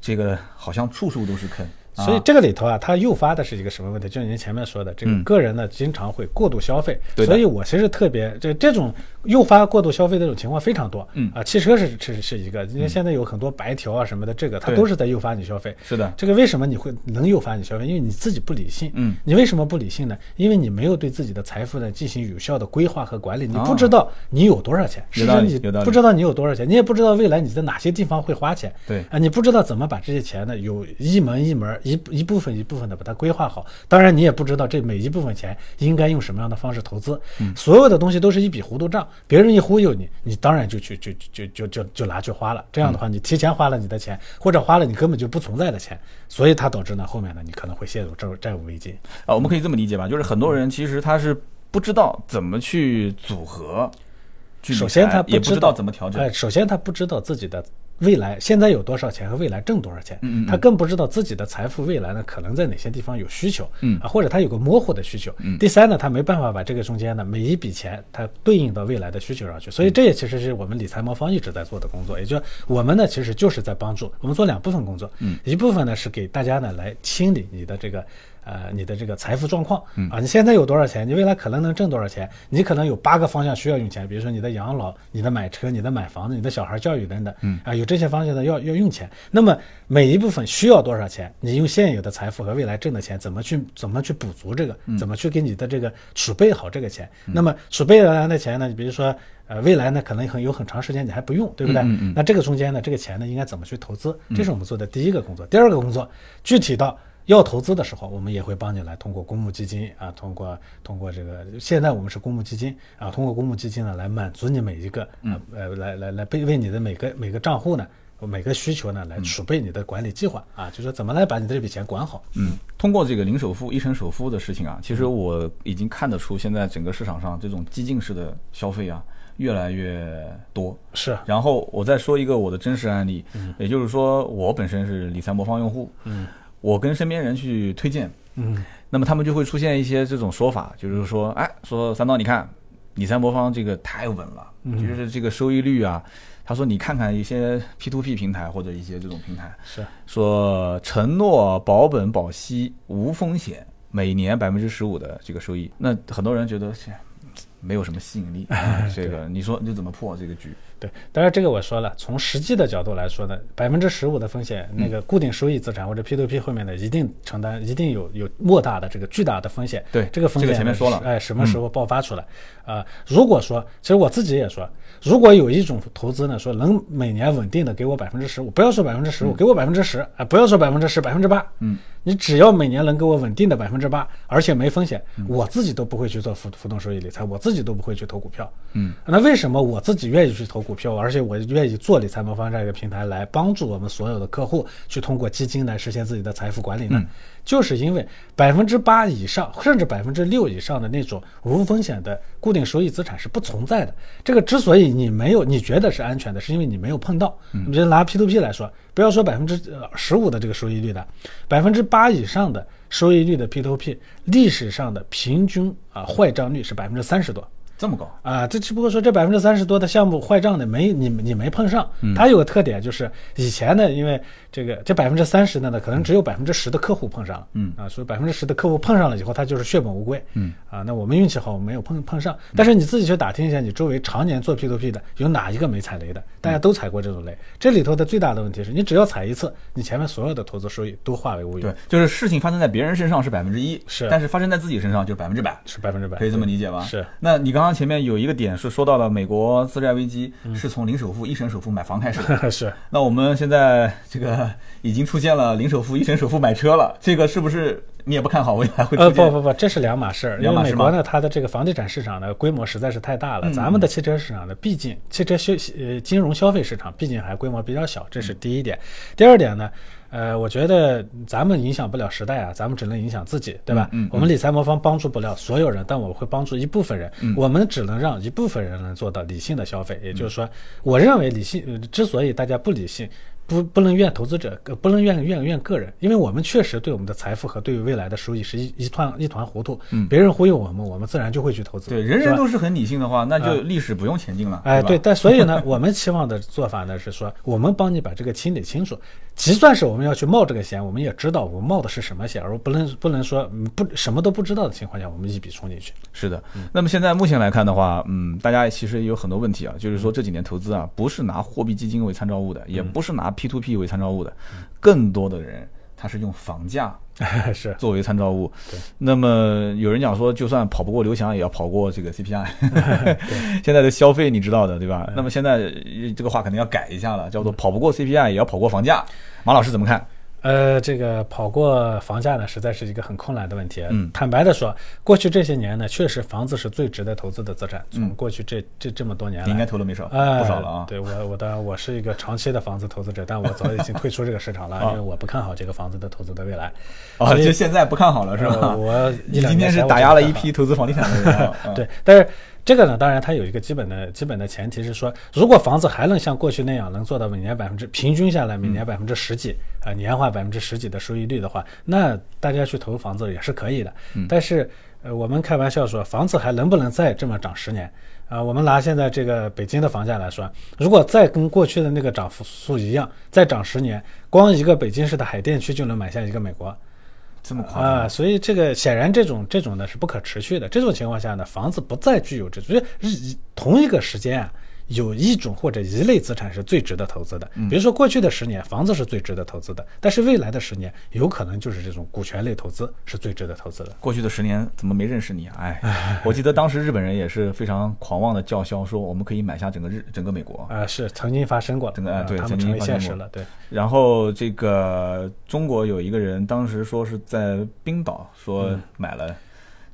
这个好像处处都是坑。啊所以这个里头啊，它诱发的是一个什么问题？就是您前面说的，这个嗯个人呢，经常会过度消费。所以我其实特别这这种诱发过度消费的这种情况非常多。嗯啊，汽车是是是一个，因为现在有很多白条啊什么的，这个它都是在诱发你消费。是的，这个为什么你会能诱发你消费？因为你自己不理性。嗯，你为什么不理性呢？因为你没有对自己的财富呢进行有效的规划和管理，你哦不知道你有多少钱，有道甚至你不知道你有多少钱，你也不知道未来你在哪些地方会花钱。对啊，你不知道怎么把这些钱呢，有一门一门一一部分一部分的把它规划好。当然，你也不知道这每一部分钱应该用什么样的方式投资。嗯所有的东西都是一笔糊涂账，别人一忽悠你，你当然就去就就就就就拿去花了。这样的话，你提前花了你的钱，或者花了你根本就不存在的钱，所以它导致呢后面呢你可能会陷入债债务危机。啊，我们可以这么理解吧，就是很多人其实他是不知道怎么去组合，首先他也不知道怎么调整。哎，首先他不知道自己的未来现在有多少钱和未来挣多少钱，嗯嗯嗯。他更不知道自己的财富未来呢可能在哪些地方有需求，嗯。啊，或者他有个模糊的需求。嗯。第三呢，他没办法把这个中间呢每一笔钱它对应到未来的需求上去，所以这也其实是我们理财魔方一直在做的工作，也就我们呢其实就是在帮助我们做两部分工作，嗯。一部分呢是给大家呢来清理你的这个。呃，你的这个财富状况啊，你现在有多少钱？你未来可能能挣多少钱？你可能有八个方向需要用钱，比如说你的养老、你的买车、你的买房子、你的小孩教育等等，嗯啊，有这些方向的要要用钱。那么每一部分需要多少钱？你用现有的财富和未来挣的钱怎么去怎么去补足这个？怎么去给你的这个储备好这个钱？那么储备来的钱呢？你比如说。呃，未来呢可能很有很长时间你还不用，对不对？嗯嗯嗯那这个中间呢，这个钱呢应该怎么去投资？这是我们做的第一个工作。第二个工作，具体到要投资的时候，我们也会帮你来通过公募基金啊，通过通过这个，现在我们是公募基金啊，通过公募基金呢来满足你每一个呃呃来来来为为你的每个每个账户呢。每个需求呢，来储备你的管理计划啊，就是说怎么来把你的这笔钱管好。嗯，通过这个零首付、一成首付的事情啊，其实我已经看得出，现在整个市场上这种激进式的消费啊，越来越多。是，然后我再说一个我的真实案例，也就是说，我本身是理财魔方用户，嗯我跟身边人去推荐，嗯那么他们就会出现一些这种说法，就是说，哎，说三刀，你看理财魔方这个太稳了，就是这个收益率啊。他说：“你看看一些 P to P 平台或者一些这种平台，是，说承诺保本保息无风险，每年百分之十五的这个收益。那很多人觉得切没有什么吸引力。啊这个你说你怎么破这个局？对，当然这个我说了，从实际的角度来说呢，百分之十五的风险，那个固定收益资产或者 P to P 后面的，一定承担，一定有有莫大的这个巨大的风险。对这个风险这个前面说了哎，什么时候爆发出来？啊、如果说，其实我自己也说，如果有一种投资呢，说能每年稳定的给我百分之十五，不要说百分之十五，给我百分之十啊，不要说百分之十，百分之八，嗯，你只要每年能给我稳定的百分之八，而且没风险，我自己都不会去做浮浮动收益理财，我自己都不会去投股票。嗯，那为什么我自己愿意去投股票，而且我愿意做理财魔方这样一个平台来帮助我们所有的客户去通过基金来实现自己的财富管理呢？就是因为百分之八以上，甚至百分之六以上的那种无风险的固定收益资产是不存在的。这个之所以你没有，你觉得是安全的，是因为你没有碰到。你比如拿 P to P 来说，不要说百分之十五的这个收益率的，百分之八以上的收益率的 P to P，历史上的平均啊坏账率是百分之三十多。这么高？啊，这只不过说这百分之三十多的项目坏账的没你你没碰上，它有个特点就是以前呢，因为这个这百分之三十的呢，可能只有百分之十的客户碰上了，嗯啊，所以百分之十的客户碰上了以后，他就是血本无归，嗯啊，那我们运气好，我们没有碰碰上，但是你自己去打听一下，你周围常年做 P to P 的有哪一个没踩雷的？大家都踩过这种雷，这里头的最大的问题是你只要踩一次，你前面所有的投资收益都化为乌有对，，就是事情发生在别人身上是百分之一，是但是发生在自己身上就是百分之百。是百分之百，可以这么理解吧？是。那你刚刚前面有一个点是说到了美国资债危机嗯是从零首付、一成首付买房开始的。是。那我们现在这个已经出现了零首付、一成首付买车了，这个是不是你也不看好未来会呃，不不不，这是两码事儿。因两码事吗为美国呢，它的这个房地产市场呢规模实在是太大了，嗯咱们的汽车市场呢，毕竟汽车消呃金融消费市场毕竟还规模比较小，这是嗯第一点。第二点呢，呃，我觉得咱们影响不了时代啊，咱们只能影响自己，对吧？嗯嗯我们理财魔方帮助不了所有人，但我会帮助一部分人。嗯我们只能让一部分人能做到理性的消费，也就是说，我认为理性，呃之所以大家不理性。不不能怨投资者，呃不能怨怨怨个人，因为我们确实对我们的财富和对于未来的收益是一一团一团糊涂。嗯别人忽悠我们，我们自然就会去投资。对，人人都是很理性的话，那就历史不用前进了。哎，吧对，但所以呢，我们期望的做法呢是说，我们帮你把这个清理清楚。即算是我们要去冒这个险，我们也知道我冒的是什么险，而不能不能说不什么都不知道的情况下，我们一笔冲进去。是的，那么现在目前来看的话，嗯，大家其实也有很多问题啊，就是说这几年投资啊，不是拿货币基金为参照物的，也不是拿 P to P 为参照物的，更多的人他是用房价 是作为参照物对。那么有人讲说，就算跑不过刘翔，也要跑过这个 CPI。现在的消费你知道的，对吧？那么现在呃这个话肯定要改一下了，叫做跑不过 CPI，也要跑过房价。马老师怎么看？呃，这个跑过房价呢，实在是一个很困难的问题。嗯坦白的说，过去这些年呢，确实房子是最值得投资的资产。从过去这这这么多年来，你应该投了没少，哎，不少了啊。对我，我当然我是一个长期的房子投资者，但我早已经退出这个市场了，啊因为我不看好这个房子的投资的未来。哦，就现在不看好了是吧？呃我 你今天是打压了一批投资房地产的人 对，但是这个呢，当然它有一个基本的基本的前提是说，如果房子还能像过去那样能做到每年百分之平均下来每年百分之十几啊、年化百分之十几的收益率的话，那大家去投房子也是可以的。但是呃，我们开玩笑说，房子还能不能再这么涨十年？啊，我们拿现在这个北京的房价来说，如果再跟过去的那个涨幅数一样，再涨十年，光一个北京市的海淀区就能买下一个美国。这么夸张？啊，所以这个显然这种这种呢是不可持续的。这种情况下呢，房子不再具有这种，就是同一个时间啊，有一种或者一类资产是最值得投资的。比如说过去的十年，房子是最值得投资的，但是未来的十年有可能就是这种股权类投资是最值得投资的。过去的十年怎么没认识你啊？哎，我记得当时日本人也是非常狂妄的叫嚣说，我们可以买下整个日整个美国。啊、是曾经发生过，整个哎啊对曾经现实了，对。然后这个中国有一个人当时说是在冰岛说买了，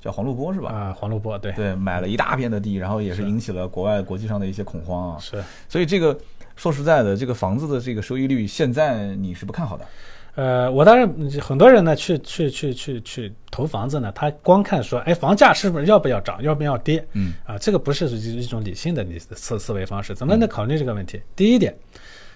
叫黄陆波是吧？啊，黄陆波，对，对，买了一大片的地，然后也是是引起了国外国际上的一些恐慌啊。是。所以这个说实在的，这个房子的这个收益率现在你是不看好的。呃，我当然很多人呢去去去去去投房子呢，他光看说，哎，房价是不是要不要涨，要不要跌？嗯啊，这个不是一一种理性的理思思维方式。怎么来考虑这个问题？第一点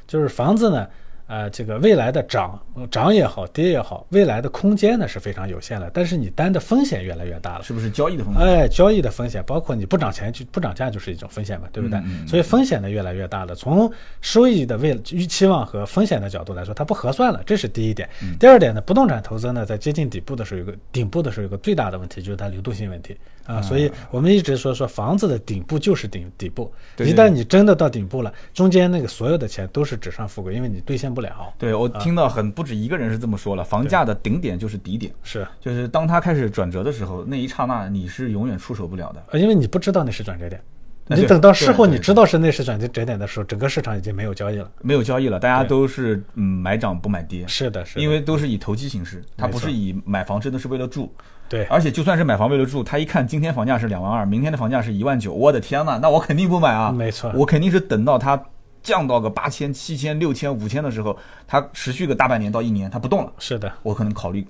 就是房子呢，呃，这个未来的涨涨也好，跌也好，未来的空间呢是非常有限的，但是你担的风险越来越大了。是不是交易的风险？哎，交易的风险，包括你不涨钱就不涨价，就是一种风险嘛，对不对？嗯嗯嗯所以风险呢越来越大了。从收益的未预期望和风险的角度来说，它不合算了，这是第一点。嗯第二点呢，不动产投资呢，在接近底部的时候，有个顶部的时候有个最大的问题，就是它流动性问题啊。所以我们一直说说房子的顶部就是顶底部，一旦你真的到顶部了，中间那个所有的钱都是纸上富贵，因为你兑现不了。对我听到很不止一个人是这么说了，房价的顶点就是底点，是，就是当它开始转折的时候，那一刹那你是永远出手不了的。呃因为你不知道那是转折点。你等到事后你知道是那是转折点的时候，整个市场已经没有交易了。没有交易了，大家都是嗯买涨不买跌，是的，是的，因为都是以投机形式，它不是以买房真的是为了住，对而且就算是买房为了住，他一看今天房价是两万二，明天的房价是一万九，我的天呐，那我肯定不买啊！没错我肯定是等到它降到个八千、七千、六千、五千的时候，它持续个大半年到一年，它不动了，是的，我可能考虑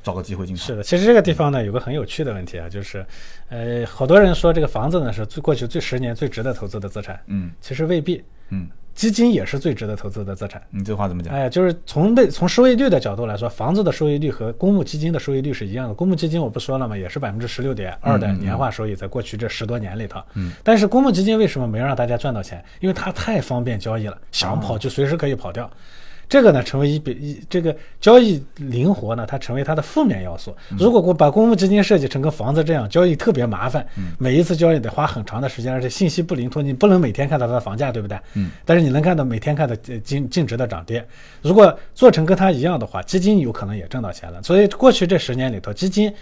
找个机会进场。是的。其实这个地方呢，有个很有趣的问题啊，就是，呃，好多人说这个房子呢是最过去最十年最值得投资的资产，嗯。其实未必，嗯，基金也是最值得投资的资产。你这话怎么讲？哎，就是从被从收益率的角度来说，房子的收益率和公募基金的收益率是一样的。公募基金我不说了嘛？也是百分之十六点二的年化收益，在过去这十多年里头。嗯，但是公募基金为什么没让大家赚到钱？因为它太方便交易了，想跑就随时可以跑掉。这个呢，成为一笔一这个交易灵活呢，它成为它的负面要素。如果我把公募基金设计成跟房子这样，交易特别麻烦，每一次交易得花很长的时间，而且信息不灵通，你不能每天看到它的房价，对不对？嗯。但是你能看到每天看到呃净净值的涨跌。如果做成跟它一样的话，基金有可能也挣到钱了。所以过去这十年里头，基金。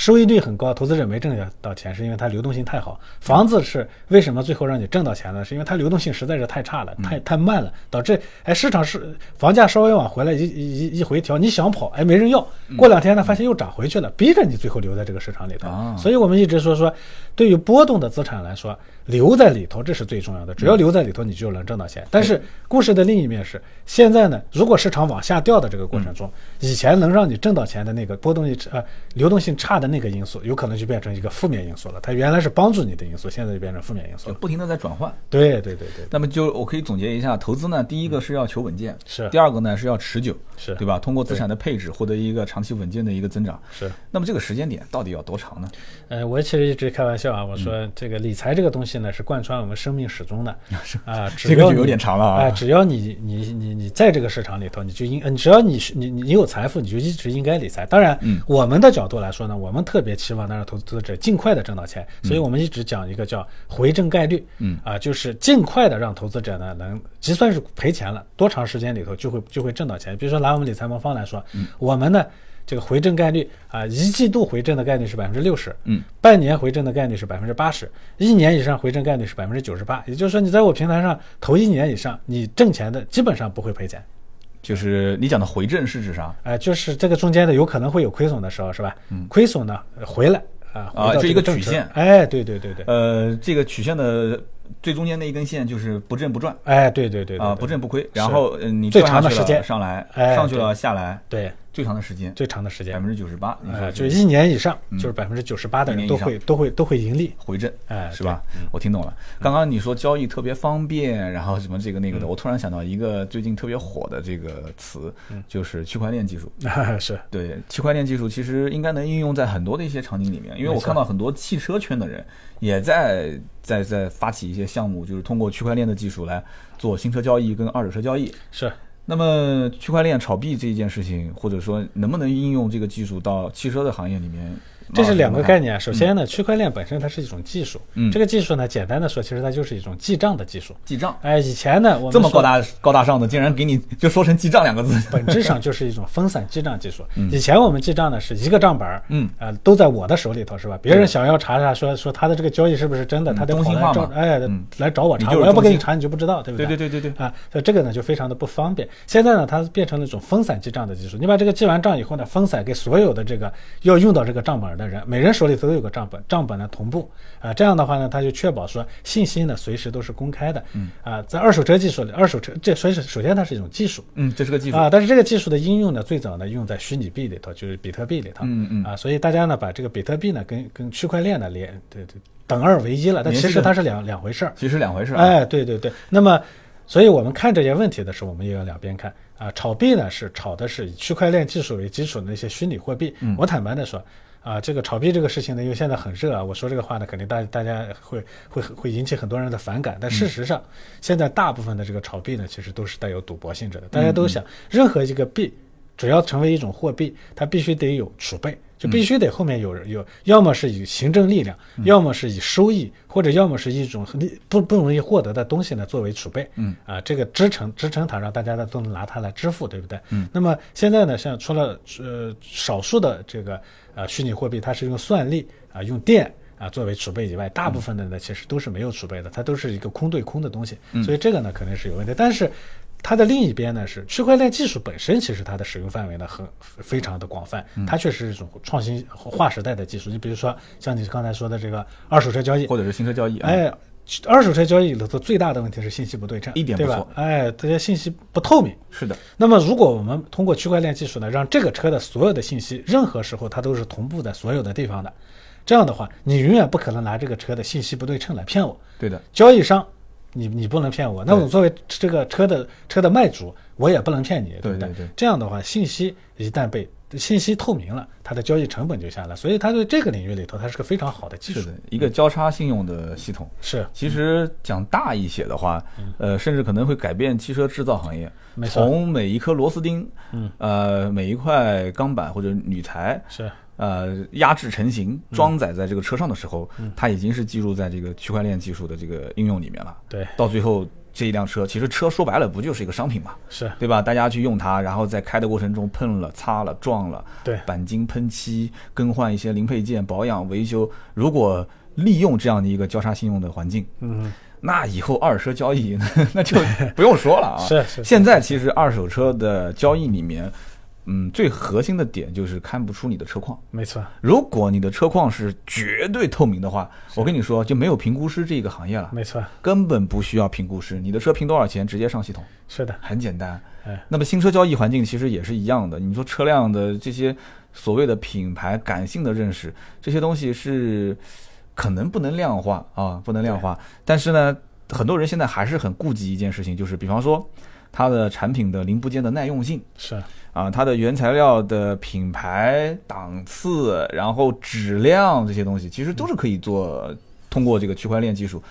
收益率很高，投资者没挣到钱，是因为它流动性太好。房子是为什么最后让你挣到钱呢？是因为它流动性实在是太差了，太太慢了，导致哎市场是房价稍微往回来一一一回调，你想跑哎没人要，过两天呢发现又涨回去了，逼着你最后留在这个市场里头。啊所以我们一直说说，对于波动的资产来说，留在里头这是最重要的，只要留在里头，你就能挣到钱。但是故事的另一面是，现在呢，如果市场往下掉的这个过程中，以前能让你挣到钱的那个波动性呃流动性差的那个因素，有可能就变成一个负面因素了。它原来是帮助你的因素，现在就变成负面因素不停的在转换。对对对对，那么就我可以总结一下，投资呢，第一个是要求稳健，是第二个呢是要持久，是对吧？通过资产的配置获得一个长期稳健的一个增长。是。那么这个时间点到底要多长呢？呃，我其实一直开玩笑啊，我说这个理财这个东西呢，是贯穿我们生命始终的啊。这个就有点长了啊哎只要你你你你在这个市场里头，你就应，呃只要你是你你你有财富，你就一直应该理财。当然，嗯我们的角度来说呢，我们特别期望能让投资者尽快的挣到钱，所以我们一直讲一个叫回正概率，嗯啊，就是尽快的让投资者呢能，就算是赔钱了，多长时间里头就会就会挣到钱。比如说拿我们理财魔方来说，嗯我们呢。这个回正概率啊，一季度回正的概率是百分之六十，嗯，半年回正的概率是百分之八十，一年以上回正概率是百分之九十八。也就是说，你在我平台上投一年以上，你挣钱的基本上不会赔钱。就是你讲的回正是指啥？哎、就是这个中间的有可能会有亏损的时候，是吧？嗯，亏损呢呃回来啊，啊就一个曲线。哎，对对对对，呃，这个曲线的最中间那一根线就是不正不转。哎，对对对对啊，对。不正不亏。然后嗯，你最长的时间。上来，哎上去了下来，对最长的时间最长的时间。百，分之九十八，你就是一年以上，就是百分之九十八的人都会都会都会盈利。回正，哎是吧？我听懂了。刚刚你说交易特别方便，然后什么这个那个嗯。的，我突然想到一个最近特别火的这个词，嗯。就是区块链技术。是。对，区块链技术其实应该能应用在很多的一些场景里面，因为我看到很多汽车圈的人也在在在发起一些项目，就是通过区块链的技术来做新车交易跟二手车交易。是，那么区块链炒币这一件事情，或者说能不能应用这个技术到汽车的行业里面？这是两个概念。嗯首先呢，区块链本身它是一种技术，嗯这个技术呢，简单的说，其实它就是一种记账的技术。记账哎，以前呢，我们这么高大高大上的，竟然给你就说成记账两个字。本质上就是一种分散记账技术。以前我们记账呢是一个账本儿，嗯呃，都在我的手里头是吧？别人想要查查说说他的这个交易是不是真的，他得来找哎嗯来找我查，我要不给你查你就不知道，对不对对对对对，啊，所以这个呢就非常的不方便。现在呢，它变成了一种分散记账的技术。你把这个记完账以后呢，分散给所有的这个要用到这个账本的人，每人手里都有个账本，账本呢同步啊。这样的话呢，它就确保说信息呢随时都是公开的。嗯啊，在二手车技术里，二手车这所以是首先它是一种技术。嗯，这是个技术。啊，但是这个技术的应用呢，最早呢用在虚拟币里头，就是比特币里头。嗯嗯啊，所以大家呢把这个比特币呢跟跟区块链呢连对对等二为一了，但其实它是两两回事儿。其实两回事啊。哎，对对对，那么，所以我们看这些问题的时候，我们也要两边看啊。炒币呢是炒的是以区块链技术为基础的那些虚拟货币。嗯我坦白的说，啊，这个炒币这个事情呢，因为现在很热啊，我说这个话呢，肯定大大家会会会引起很多人的反感。但事实上，现在大部分的这个炒币呢，其实都是带有赌博性质的。大家都想，任何一个币只要成为一种货币，它必须得有储备。就必须得后面有有，要么是以行政力量，要么是以收益，或者要么是一种利不不容易获得的东西呢作为储备。嗯啊，这个支撑支撑它，让大家呢都能拿它来支付，对不对？嗯。那么现在呢，像除了呃少数的这个呃虚拟货币，它是用算力啊、用电啊作为储备以外，大部分的呢其实都是没有储备的，它都是一个空对空的东西。所以这个呢肯定是有问题，但是。它的另一边呢是区块链技术本身，其实它的使用范围呢很非常的广泛，它确实是一种创新划时代的技术。你比如说像你刚才说的这个二手车交易，或者是新车交易啊。哎，二手车交易里头最大的问题是信息不对称，一点不错？哎，这些信息不透明。是的，那么，如果我们通过区块链技术呢，让这个车的所有的信息，任何时候它都是同步在所有的地方的，这样的话，你永远不可能拿这个车的信息不对称来骗我。对的，交易商，你你不能骗我，那我作为这个车的车的卖主，我也不能骗你，不对？对对这样的话，信息一旦被信息透明了，它的交易成本就下来，所以它对这个领域里头，它是个非常好的技术是。的，一个交叉信用的系统。是。其实讲大一些的话，呃，甚至可能会改变汽车制造行业。从每一颗螺丝钉，嗯，呃，每一块钢板或者铝材，是，呃，压制成型，嗯。装载在这个车上的时候，它已经是记录在这个区块链技术的这个应用里面了。对，到最后这一辆车，其实车说白了不就是一个商品嘛，是。对吧？大家去用它，然后在开的过程中碰了、擦了、撞了，对。钣金喷漆、更换一些零配件、保养维修，如果利用这样的一个交叉信用的环境，嗯，那以后二手车交易 那就 不用说了啊。是是是。现在其实二手车的交易里面，嗯，最核心的点就是看不出你的车况。没错，如果你的车况是绝对透明的话，我跟你说，就没有评估师这个行业了，没错，根本不需要评估师，你的车评多少钱直接上系统，是的，很简单。哎，那么新车交易环境其实也是一样的，你说车辆的这些所谓的品牌感性的认识，这些东西是可能不能量化啊，不能量化。但是呢，很多人现在还是很顾及一件事情，就是比方说它的产品的零部件的耐用性。是啊，它的原材料的品牌、档次，然后质量这些东西，其实都是可以做通过这个区块链技术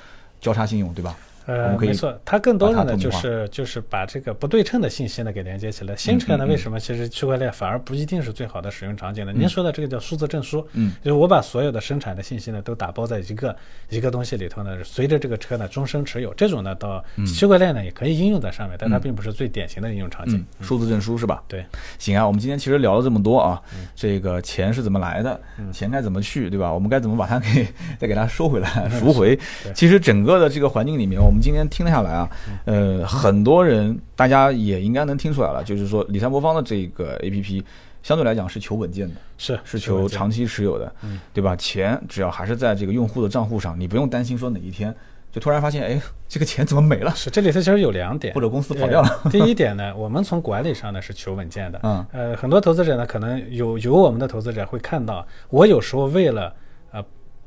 交叉信用，对吧？我呃，没错，它更多的呢就是就是把这个不对称的信息呢给连接起来。新车呢，为什么其实区块链反而不一定是最好的使用场景呢？您说的这个叫数字证书，嗯，就是我把所有的生产的信息呢都打包在一个一个东西里头呢，随着这个车呢终身持有。这种呢，到区块链呢也可以应用在上面，但它并不是最典型的应用场景嗯。，数字证书是吧？对，行啊，我们今天其实聊了这么多啊，这个钱是怎么来的，钱该怎么去，对吧？我们该怎么把它给再给它收回来、赎回？其实整个的这个环境里面，我们今天听了下来啊，呃，很多人大家也应该能听出来了，就是说理财魔方的这个 A P P 相对来讲是求稳健的。是是求长期持有的，对吧？钱只要还是在这个用户的账户上，你不用担心说哪一天就突然发现，哎，这个钱怎么没了？是这里头其实有两点，或者公司跑掉了。第一点呢，我们从管理上呢是求稳健的。嗯，呃，很多投资者呢，可能有有我们的投资者会看到，我有时候为了呃。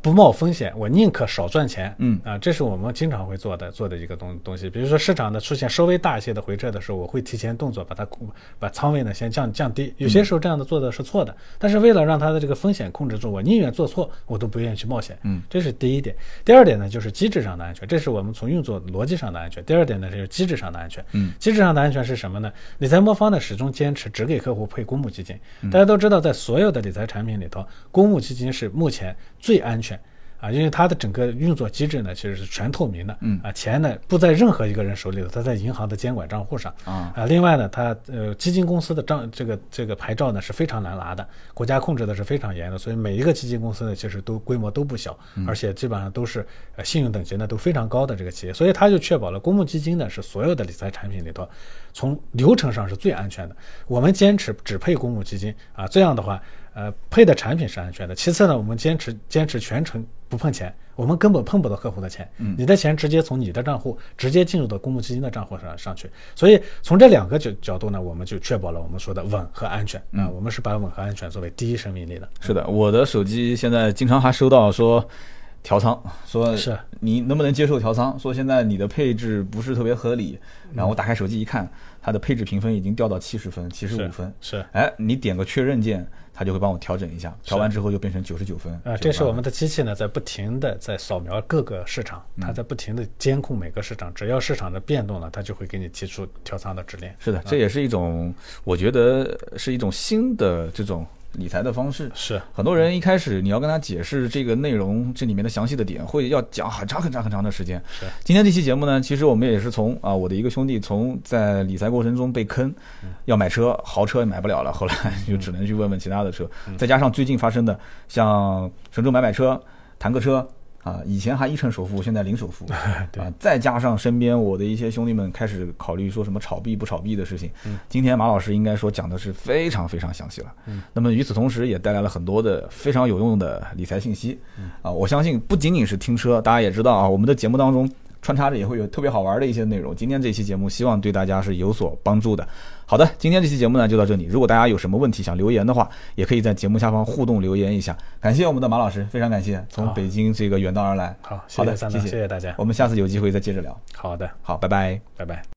不冒风险，我宁可少赚钱。嗯啊，这是我们经常会做的做的一个东东西。比如说市场呢出现稍微大一些的回撤的时候，我会提前动作把它把仓位呢先降降低。有些时候这样的做的是错的，但是为了让它的这个风险控制住，我宁愿做错，我都不愿意去冒险。嗯，这是第一点。第二点呢，就是机制上的安全，这是我们从运作逻辑上的安全。第二点呢，就是机制上的安全。嗯，机制上的安全是什么呢？理财魔方呢始终坚持只给客户配公募基金。大家都知道，在所有的理财产品里头，公募基金是目前最安全。啊，因为它的整个运作机制呢，其实是全透明的。嗯啊，钱呢不在任何一个人手里头，它在银行的监管账户上。啊啊，另外呢，它呃基金公司的账这个这个牌照呢是非常难拿的，国家控制的是非常严的，所以每一个基金公司呢其实都规模都不小，而且基本上都是呃信用等级呢都非常高的这个企业，所以它就确保了公募基金呢是所有的理财产品里头从流程上是最安全的。我们坚持只配公募基金啊，这样的话。呃，配的产品是安全的。其次呢，我们坚持坚持全程不碰钱，我们根本碰不到客户的钱。嗯，你的钱直接从你的账户直接进入到公募基金的账户上上去。所以从这两个角角度呢，我们就确保了我们说的稳和安全啊。我们是把稳和安全作为第一生命力的。是的，我的手机现在经常还收到说调仓，说是你能不能接受调仓？说现在你的配置不是特别合理。然后我打开手机一看，它的配置评分已经掉到七十分、七十五分。是，哎，你点个确认键。它就会帮我调整一下，调完之后就变成九十九分。啊，这是我们的机器呢，在不停的在扫描各个市场，它在不停的监控每个市场，只要市场的变动了，它就会给你提出调仓的指令。是的，这也是一种，我觉得是一种新的这种。理财的方式是很多人一开始你要跟他解释这个内容，这里面的详细的点，会要讲很长很长很长的时间。是今天这期节目呢，其实我们也是从啊，我的一个兄弟从在理财过程中被坑，要买车，豪车也买不了了，后来就只能去问问其他的车，再加上最近发生的像神州买买车、坦克车。啊，以前还一成首付，现在零首付，啊，再加上身边我的一些兄弟们开始考虑说什么炒币不炒币的事情。嗯，今天马老师应该说讲的是非常非常详细了。嗯，那么与此同时，也带来了很多的非常有用的理财信息。嗯，啊，我相信不仅仅是听车，大家也知道啊，我们的节目当中穿插着也会有特别好玩的一些内容。今天这期节目希望对大家是有所帮助的。好的，今天这期节目呢就到这里。如果大家有什么问题想留言的话，也可以在节目下方互动留言一下。感谢我们的马老师，非常感谢从北京这个远道而来。好，好的，谢谢谢大家。我们下次有机会再接着聊。好的，好，拜拜，拜拜。